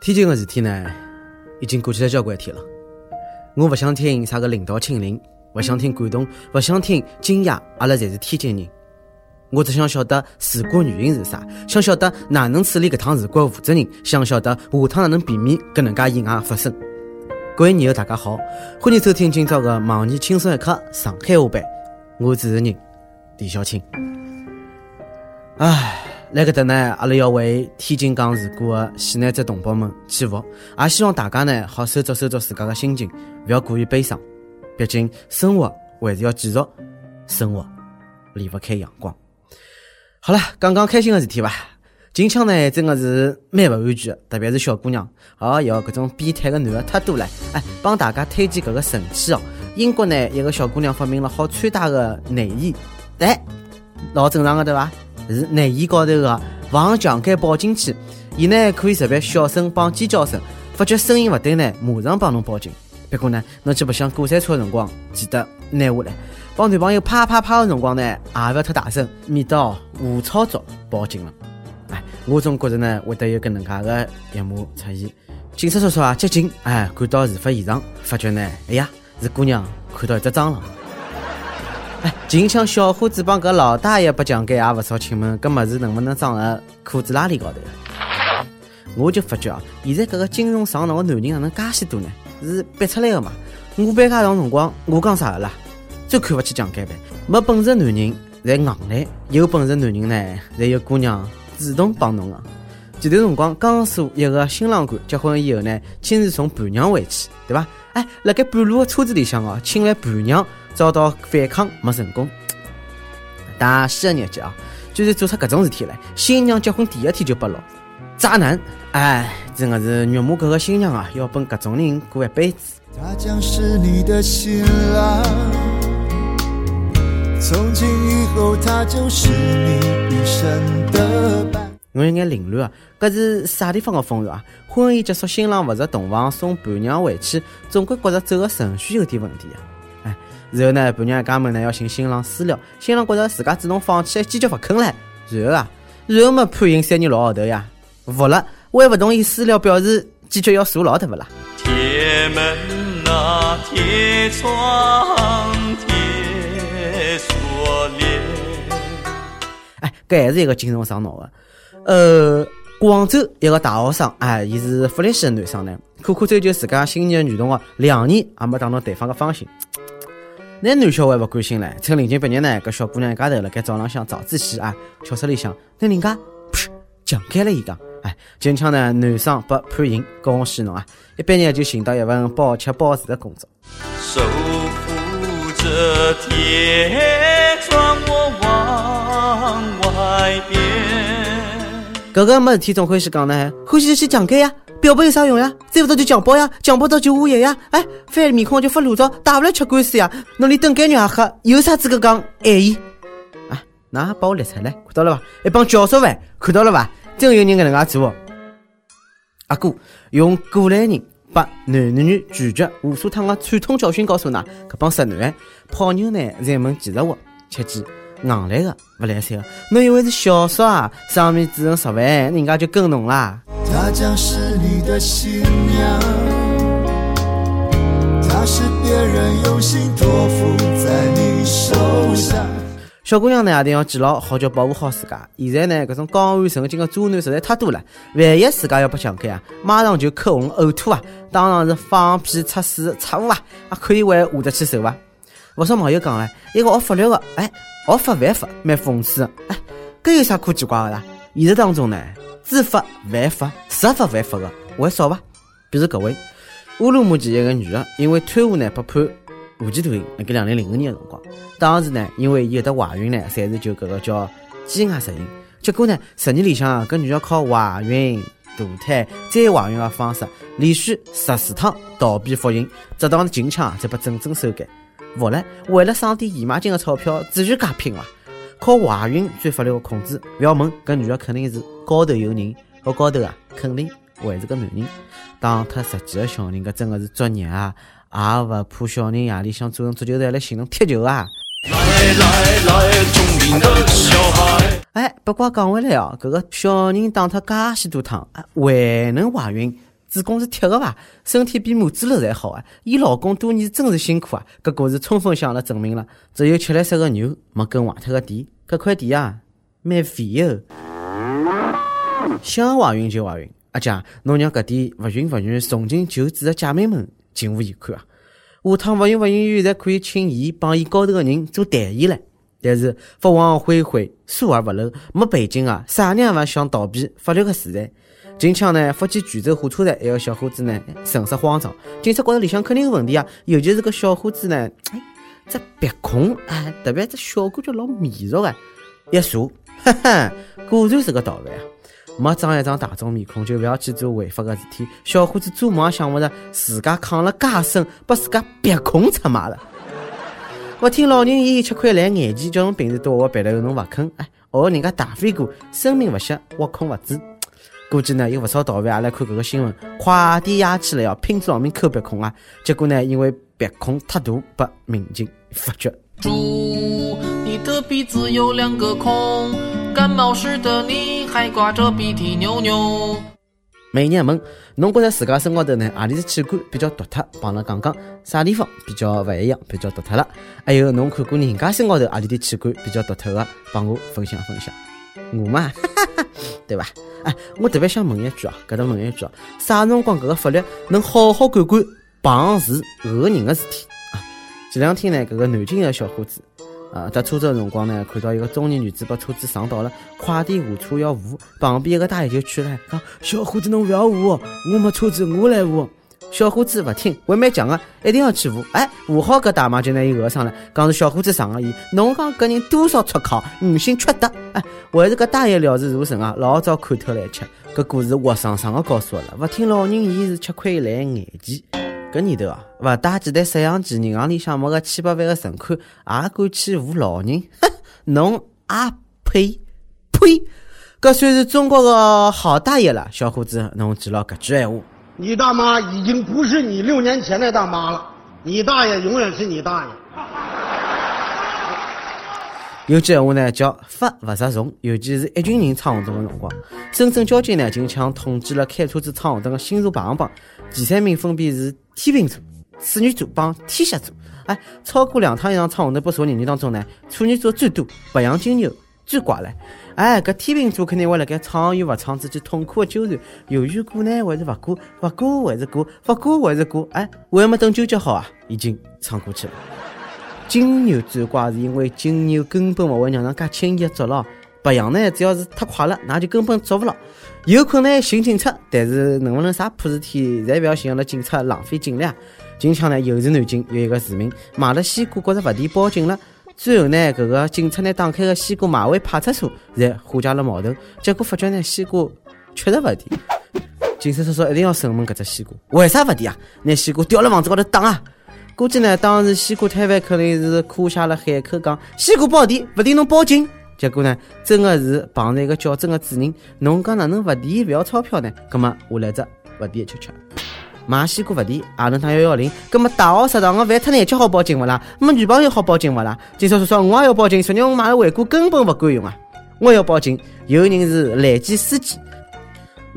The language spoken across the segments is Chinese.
天津个事体呢，已经过去了交关天了。我不想听啥个领导亲临，不想听感动，不想听惊讶，阿拉侪是天津人。我只想晓得事故原因是啥，想晓得哪能处理搿趟事故的负责人，想晓得下趟哪能避免搿能介意外发生。各位朋友大家好，欢迎收听今朝的《盲年轻松一刻上海话版》，我主持人李小青。唉。来搿搭呢，阿拉要为天津港事故的死难者同胞们祈福，也希望大家呢好收着收着自家的心情，不要过于悲伤。毕竟生活还是要继续，生活离不开阳光。好了，讲讲开心的事体吧。近腔呢真的是蛮不安全的，特别是小姑娘。哦哟，搿种变态的男的太多了。哎，帮大家推荐搿个神器哦。英国呢一个小姑娘发明了好穿戴的内衣，哎，老正常的对吧？是内衣高头的防强奸报警器，伊呢可以识别小声帮尖叫声，发觉声音不对呢，马上帮侬报警。不过呢，侬去白相过山车的辰光，记得拿下来。帮男朋友啪啪啪的辰光呢，也不要太大声，免得哦误操作报警了。哎，我总觉着呢，会得有搿能介的一幕出现。警察叔叔啊，接近，哎，赶到事发现场，发觉呢，哎呀，是姑娘看到一只蟑螂。哎，近腔小伙子帮搿老大爷不讲解也勿少，请问搿物事能不能装辣裤子拉链高头？我就发觉啊，现在搿个金融上脑的男人哪能介许多呢？是逼出来的嘛？我搬家长辰光，我讲啥个啦？最看勿起讲解呗！没本事男人侪硬来，有本事男人呢，侪有姑娘主动帮侬个。前段辰光，江苏一个新郎官结婚以后呢，亲自送伴娘回去，对伐？哎，辣盖半路的车子里向哦，请来伴娘。遭到反抗没成功，大喜的日节啊，居然做出搿种事体来！新娘结婚第一天就不牢，渣男！哎，真的是岳母搿个新娘啊，要跟搿种人过一辈子。他将是你的新郎，从今以后他就是你一生的伴。我有眼凌乱啊，搿是啥地方的风俗啊？婚宴结束，新郎勿入洞房送伴娘回去，总归觉着走个顺序有点问题啊！然后呢，伴娘一家门呢要寻新郎私聊，新郎觉着自家主动放弃，坚决不肯嘞。然后啊，然后嘛判刑三年六号头呀，服了，还不同意私了，表示坚决要坐牢，对不啦？铁门啊，铁窗，铁锁链。哎，搿还是一个精神上脑的。呃，广州一个大学生，哎，伊是福利系的男生呢，苦苦追求自家心仪的女同学，两年也没打动对方的芳心。那男小孩不甘心嘞，趁临近毕业呢，搿小姑娘一家头辣盖早浪向早自习啊，教室里向那人家噗强奸了伊讲，哎，今枪呢男生被判刑，恭喜侬啊！一毕业就寻到一份包吃包住的工作。守护着铁窗，我往外边。搿个没事体总欢喜讲呢，欢喜就去强奸呀。表白有啥用呀？再不到就强暴呀，强暴到就污蔑呀！哎，翻面孔就发裸照，大不了吃官司呀！侬连等干肉也喝，有啥资格讲爱意？啊，那把我列出来，看到了吧？一帮教唆犯，看到了吧？真有人搿能介做。阿哥用过来人把男男女拒绝无数趟的惨痛教训告诉㑚，搿帮直男泡妞呢是一门技术活，切记硬来的不来三个。侬以为是小说啊？上面只剩十万，人家就跟侬啦？她将是你的新娘，她是别人用心托付在你手上。小姑娘呢，一定要记牢，好叫保护好自家。现在呢，搿种刚安神经的渣男实在太多了。万一自家要被强奸啊，马上就口红呕吐啊，当场是放屁、擦屎、擦污啊，啊，可以为下得去手伐？不少网友讲哎，一个学法律的，哎，学法犯法，蛮讽刺。哎，搿有啥可奇怪个啦？现实当中呢？知法犯法、杀法犯法个还少伐？比如各位，乌鲁木齐一个女个，因为贪污呢，被判无期徒刑。辣盖两零零五年的辰光，当时呢，因为伊有得怀孕呢，暂时就搿个叫羁押实刑。结果呢，十年里向，搿女的靠怀孕、堕胎再怀孕个方式，连续十四趟逃避服刑，直到近腔才被整正收监。服了，为了省点姨妈巾的钞票，自然介拼伐？靠怀孕钻法律的空子，不要问，搿女的肯定是高头有人，搿高头啊，肯定还是个男人。打脱十几个小人，搿真的是作孽啊！也勿怕小人夜里向做成足球队来寻侬踢球啊！来来来，聪明的小孩。哎，不过讲回来哦，搿个小人打脱介许多趟，还能怀孕，子宫是铁的伐？身体比母猪肉还好啊！伊老公多年真是辛苦啊！搿故事充分向阿拉证明了，只有吃力色个牛，没耕坏脱个地。搿块地啊，蛮肥哦。想怀孕就怀孕，阿姐，侬让搿点勿孕勿育、从今求子的姐妹们情何以堪啊？下趟勿孕勿育，现在可以请伊帮伊高头个人做代言了。但是法网恢恢，疏而不漏，没背景啊，啥人也勿想逃避法律个时代。近腔呢，福建泉州火车站一个小伙子呢，神色慌张。警察觉着里向肯定有问题啊，尤其是个小伙子呢，哎，这鼻孔哎，特别这小感觉老迷熟个，一查，哈哈，果然是个盗犯啊！没长一张大众面孔，就勿要去做违法个事体。小伙子做梦也想勿着，自家抗了介深，把自家鼻孔出卖了。勿听老人言，吃亏来眼前，叫侬平时多学学鼻头，侬勿肯，哎，学人家大飞哥，生命勿息，挖空勿止。估计呢有勿少盗犯也来看搿个新闻，快点压起来要拼死老命抠鼻孔啊！结果呢，因为鼻孔太大，被民警发觉。猪，你的鼻子有两个孔，感冒时的你还挂着鼻涕牛牛。美人问，侬觉着自家身高头呢，何里只器官比较独特？帮侬讲讲啥地方比较勿一样，比较独特了？还有侬看过人家身高头何里的器官比较独特的？帮我分享分享。我嘛，对吧？哎，我特别想问一句啊，搿搭问一句啊，啥辰光搿个法律能好好管管碰瓷讹人的事体啊？前两天呢，搿个南京个小伙子啊，搭车子的辰光呢，看到一个中年女子把车子撞倒了，快点下车要扶，旁边一个大爷就劝来讲：“小伙子侬勿要扶，我没车子，我来扶。”小伙子勿听，还蛮犟个，一定要去扶。哎，扶好搿大妈就拿伊讹上了，讲是小伙子上个伊，侬讲搿人多少粗犷，五行缺德。哎，还是搿大爷了事如神啊，老早看透了一切。搿故事活生生个告诉阿拉，勿听老人言是吃亏来眼前。搿年头啊，勿带几台摄像机，银行里向没个千百万个存款，也敢去扶老人？哼，侬也呸呸！搿算是中国个好大爷了，小伙子，侬记牢搿句闲话。你大妈已经不是你六年前的大妈了，你大爷永远是你大爷。有句闲话呢，叫法勿责众，尤其是一群人闯红灯的辰光。深圳交警呢，近腔统计了开车子闯红灯的新座排行榜，前三名分别是天秤座、处女座帮天蝎座。哎，超过两趟以上闯红灯被查人员当中呢，处女座最多，白羊、金牛最怪了。哎，搿天秤座肯定会辣盖闯与勿闯之间痛苦的纠缠，犹豫过呢，还是勿过？勿过还是过？勿过还是过？哎，还没等纠结好啊，已经闯过去了。金牛最怪是因为金牛根本勿会让人家轻易捉牢，白羊呢，只要是太快了，那就根本捉勿牢。有可能寻警察，但是能不能啥破事体，侪勿要寻阿拉警察浪费精力啊。近腔呢，又是南京有一个市民买了西瓜，觉着勿甜，报警了。最后呢，搿个警察呢打开个西瓜卖回派出所，才化解了矛盾。结果发觉呢，西瓜确实勿甜。警察叔叔一定要审问搿只西瓜，为啥勿甜啊？拿西瓜吊辣房子高头打啊！估计呢，当时西瓜摊贩肯定是哭瞎了海口，讲西瓜不甜，勿甜侬报警。结果呢，真的是碰着一个较真的主人，侬讲哪能勿甜勿要钞票呢？葛末我来只勿甜吃吃。买西瓜勿甜，也能打幺幺零。葛么大学食堂的饭太难吃，好报警勿啦？没女朋友好报警勿啦？警察叔叔，我也要报警，昨日我买的回锅根本勿管用啊！我也要报警，有人是蓝旗司机。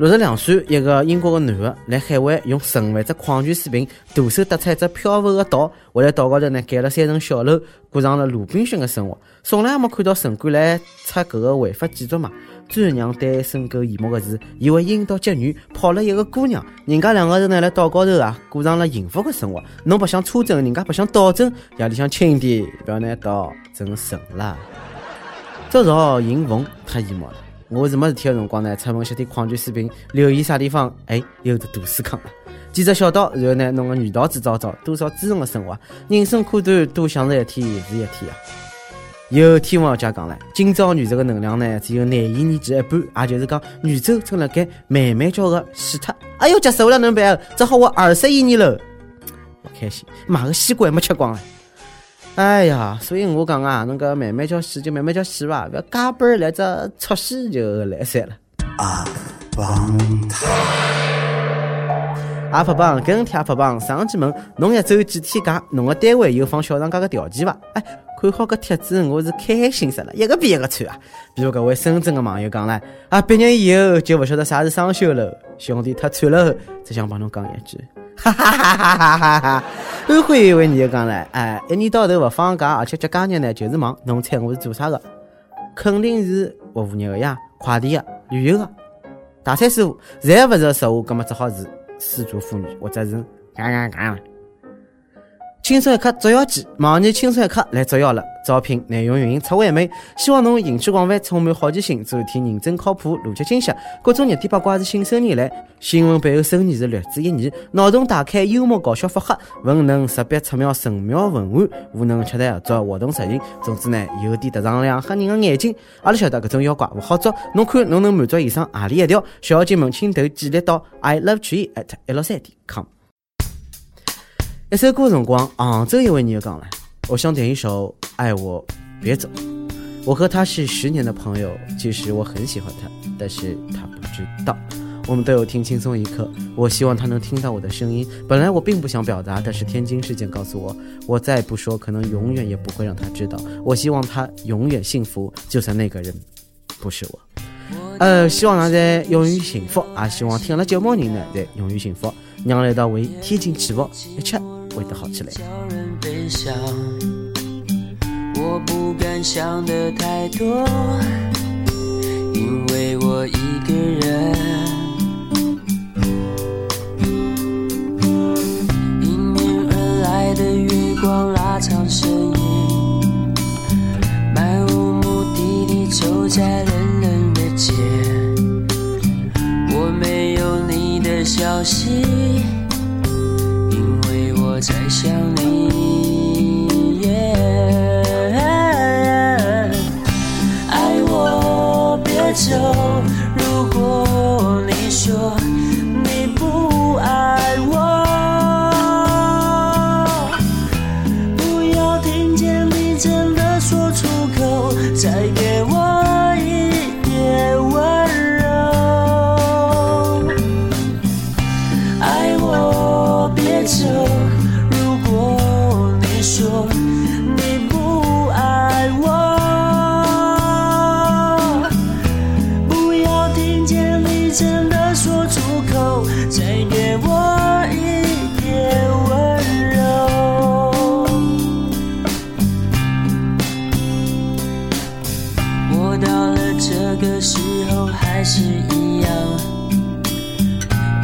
六十两岁一个英国个男的来海外用十万只矿泉水瓶，徒手搭出一只漂浮个岛，还在岛高头呢盖了三层小楼，过上了鲁滨逊的生活。从来也没看到城管来拆搿个违法建筑嘛。最让单身狗羡慕的是，一位印度籍女泡了一个姑娘，人家两个人呢，辣岛高头啊，过上了幸福的生活。侬白相车震，人家白相岛震，夜里向轻点，不要拿岛震沉了。周朝迎凤太羡慕了。我是没事体的辰光呢，出门携点矿泉水瓶，留意啥地方，哎，有的大水坑了。几只小道，然后呢，弄个女道子找找，多少滋润的生活。人生苦短，多享受一天是一天啊。有天文学家讲了，今朝宇宙的能量呢，只有廿亿年前一半，也就是讲，宇宙正辣盖慢慢叫个死脱。哎哟，结束了，能办？只好活二十亿年了，不开心，买个西瓜还没吃光啊！哎呀，所以我讲啊，那个慢慢叫死就慢慢叫死吧，不要加班来着，猝死就来三了。阿棒阿发棒，跟帖阿发棒，上期问侬一周几天假？侬个单位有放小长假个条件伐？哎，看好搿帖子，我是开心死了，一个比一个惨啊！比如搿位深圳的网友讲唻，啊，毕业以后就勿晓得啥是双休了，兄弟太惨了，只想帮侬讲一句，哈哈哈哈哈哈！安徽一位女的讲了，哎，一年到头勿放假，而且节假日呢就是忙，侬猜我是做啥个？肯定是服务业个呀，快递个，旅游个。大菜师傅，再勿是实话，葛么只好是失足妇女，或者是干干干了。轻松一刻捉妖记，网易轻松一刻来捉妖了。招聘内容运营策划妹，希望侬兴趣广泛，充满好奇心，做一天认真靠谱、逻辑清晰。各种热点八卦是信手拈来，新闻背后深意是略知一二。脑洞大开，幽默搞笑腹黑，文能识别出妙神妙文案，武能洽谈合作活动执行。总之呢，有点特长亮，吓人的眼睛。阿拉晓得搿种妖怪勿好捉，侬看侬能满足以上何里一条？小姐们请投简历到 i love 曲艺 at 一六三点 com。一首歌辰光，杭州一位女友讲了，我想点一首《爱我别走》。我和他是十年的朋友，其实我很喜欢他，但是他不知道。我们都有听轻松一刻，我希望他能听到我的声音。本来我并不想表达，但是天津事件告诉我，我再不说，可能永远也不会让他知道。我希望他永远幸福，就算那个人不是我。呃，希望大家永远幸福，也希望听了节目人呢，在永远幸福。让来到为天津祈福，一切。会得好起来。我不敢想的太多，因为我一个人。迎面而来的月光拉长身影，漫无目的地走在冷冷的街。我没有你的消息。在想你，爱我别走。如果你说你不爱我，不要听见你真的说出口，再给个时候还是一样，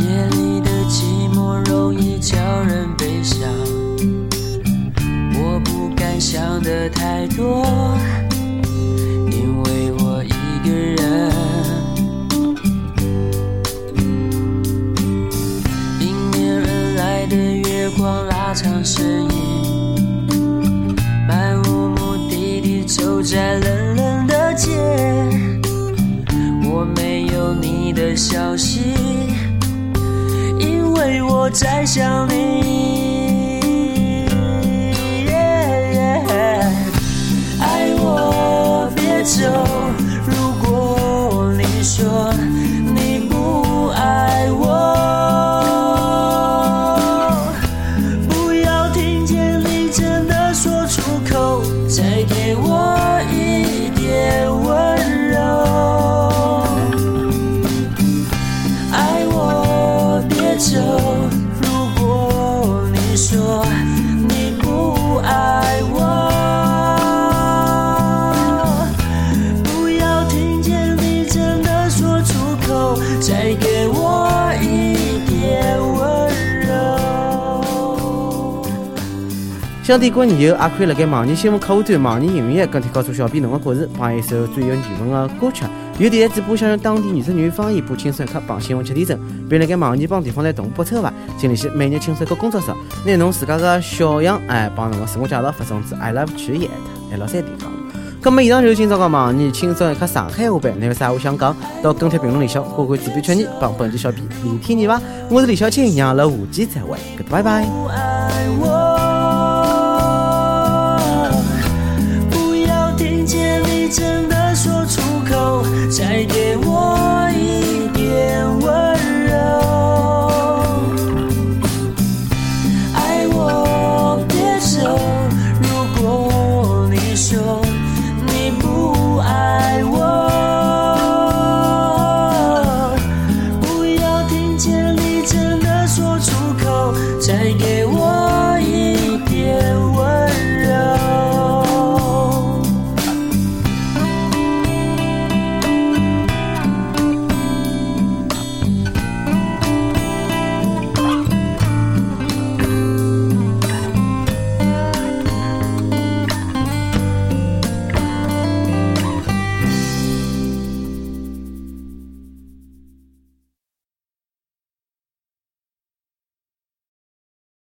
夜里的寂寞容易叫人悲伤。我不敢想的太多，在想你。爱我别走。如果你说你不爱我，不要听见你真的说出口，再给我想点歌以后，也可以辣盖网易新闻客户端、网易云音乐跟帖告诉小编侬的故事，放一首最有缘分的歌曲。有电台主播想用当地原汁原味方言播轻松一刻，帮新闻七点钟，并辣盖网易帮地方台同步播出伐？请联系每日轻松一刻工作室，拿侬自家的小样哎，帮侬的自我介绍发送至 i love 曲艺 at 六三点 com。那么以上就是今朝个网易轻松一刻上海话版，你有啥话想讲？到跟帖评论里向，我会自编曲艺帮本期小编连天你伐？我是李小青，让阿拉下期再会，goodbye。